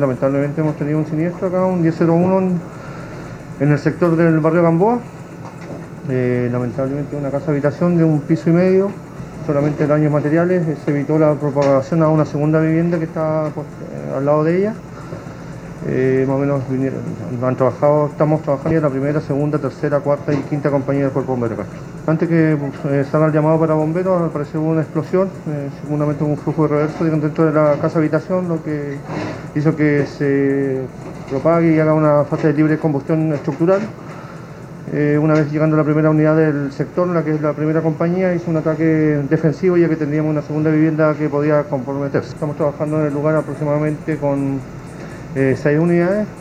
Lamentablemente hemos tenido un siniestro acá, un 1001 en, el sector del barrio Gamboa. Eh, lamentablemente una casa habitación de un piso y medio, solamente daños materiales, eh, se evitó la propagación a una segunda vivienda que está pues, eh, al lado de ella. Más o menos vinieron, han trabajado, estamos trabajando en la primera, segunda, tercera, cuarta y quinta compañía del Cuerpo Bombero. Antes que salga el llamado para bomberos, hubo una explosión, eh, seguramente un flujo de reverso dentro de la casa habitación, lo que hizo que se propague y haga una fase de libre combustión estructural. Eh, una vez llegando a la primera unidad del sector, la que es la primera compañía, hizo un ataque defensivo ya que tendríamos una segunda vivienda que podía comprometerse. Estamos trabajando en el lugar aproximadamente con eh, seis unidades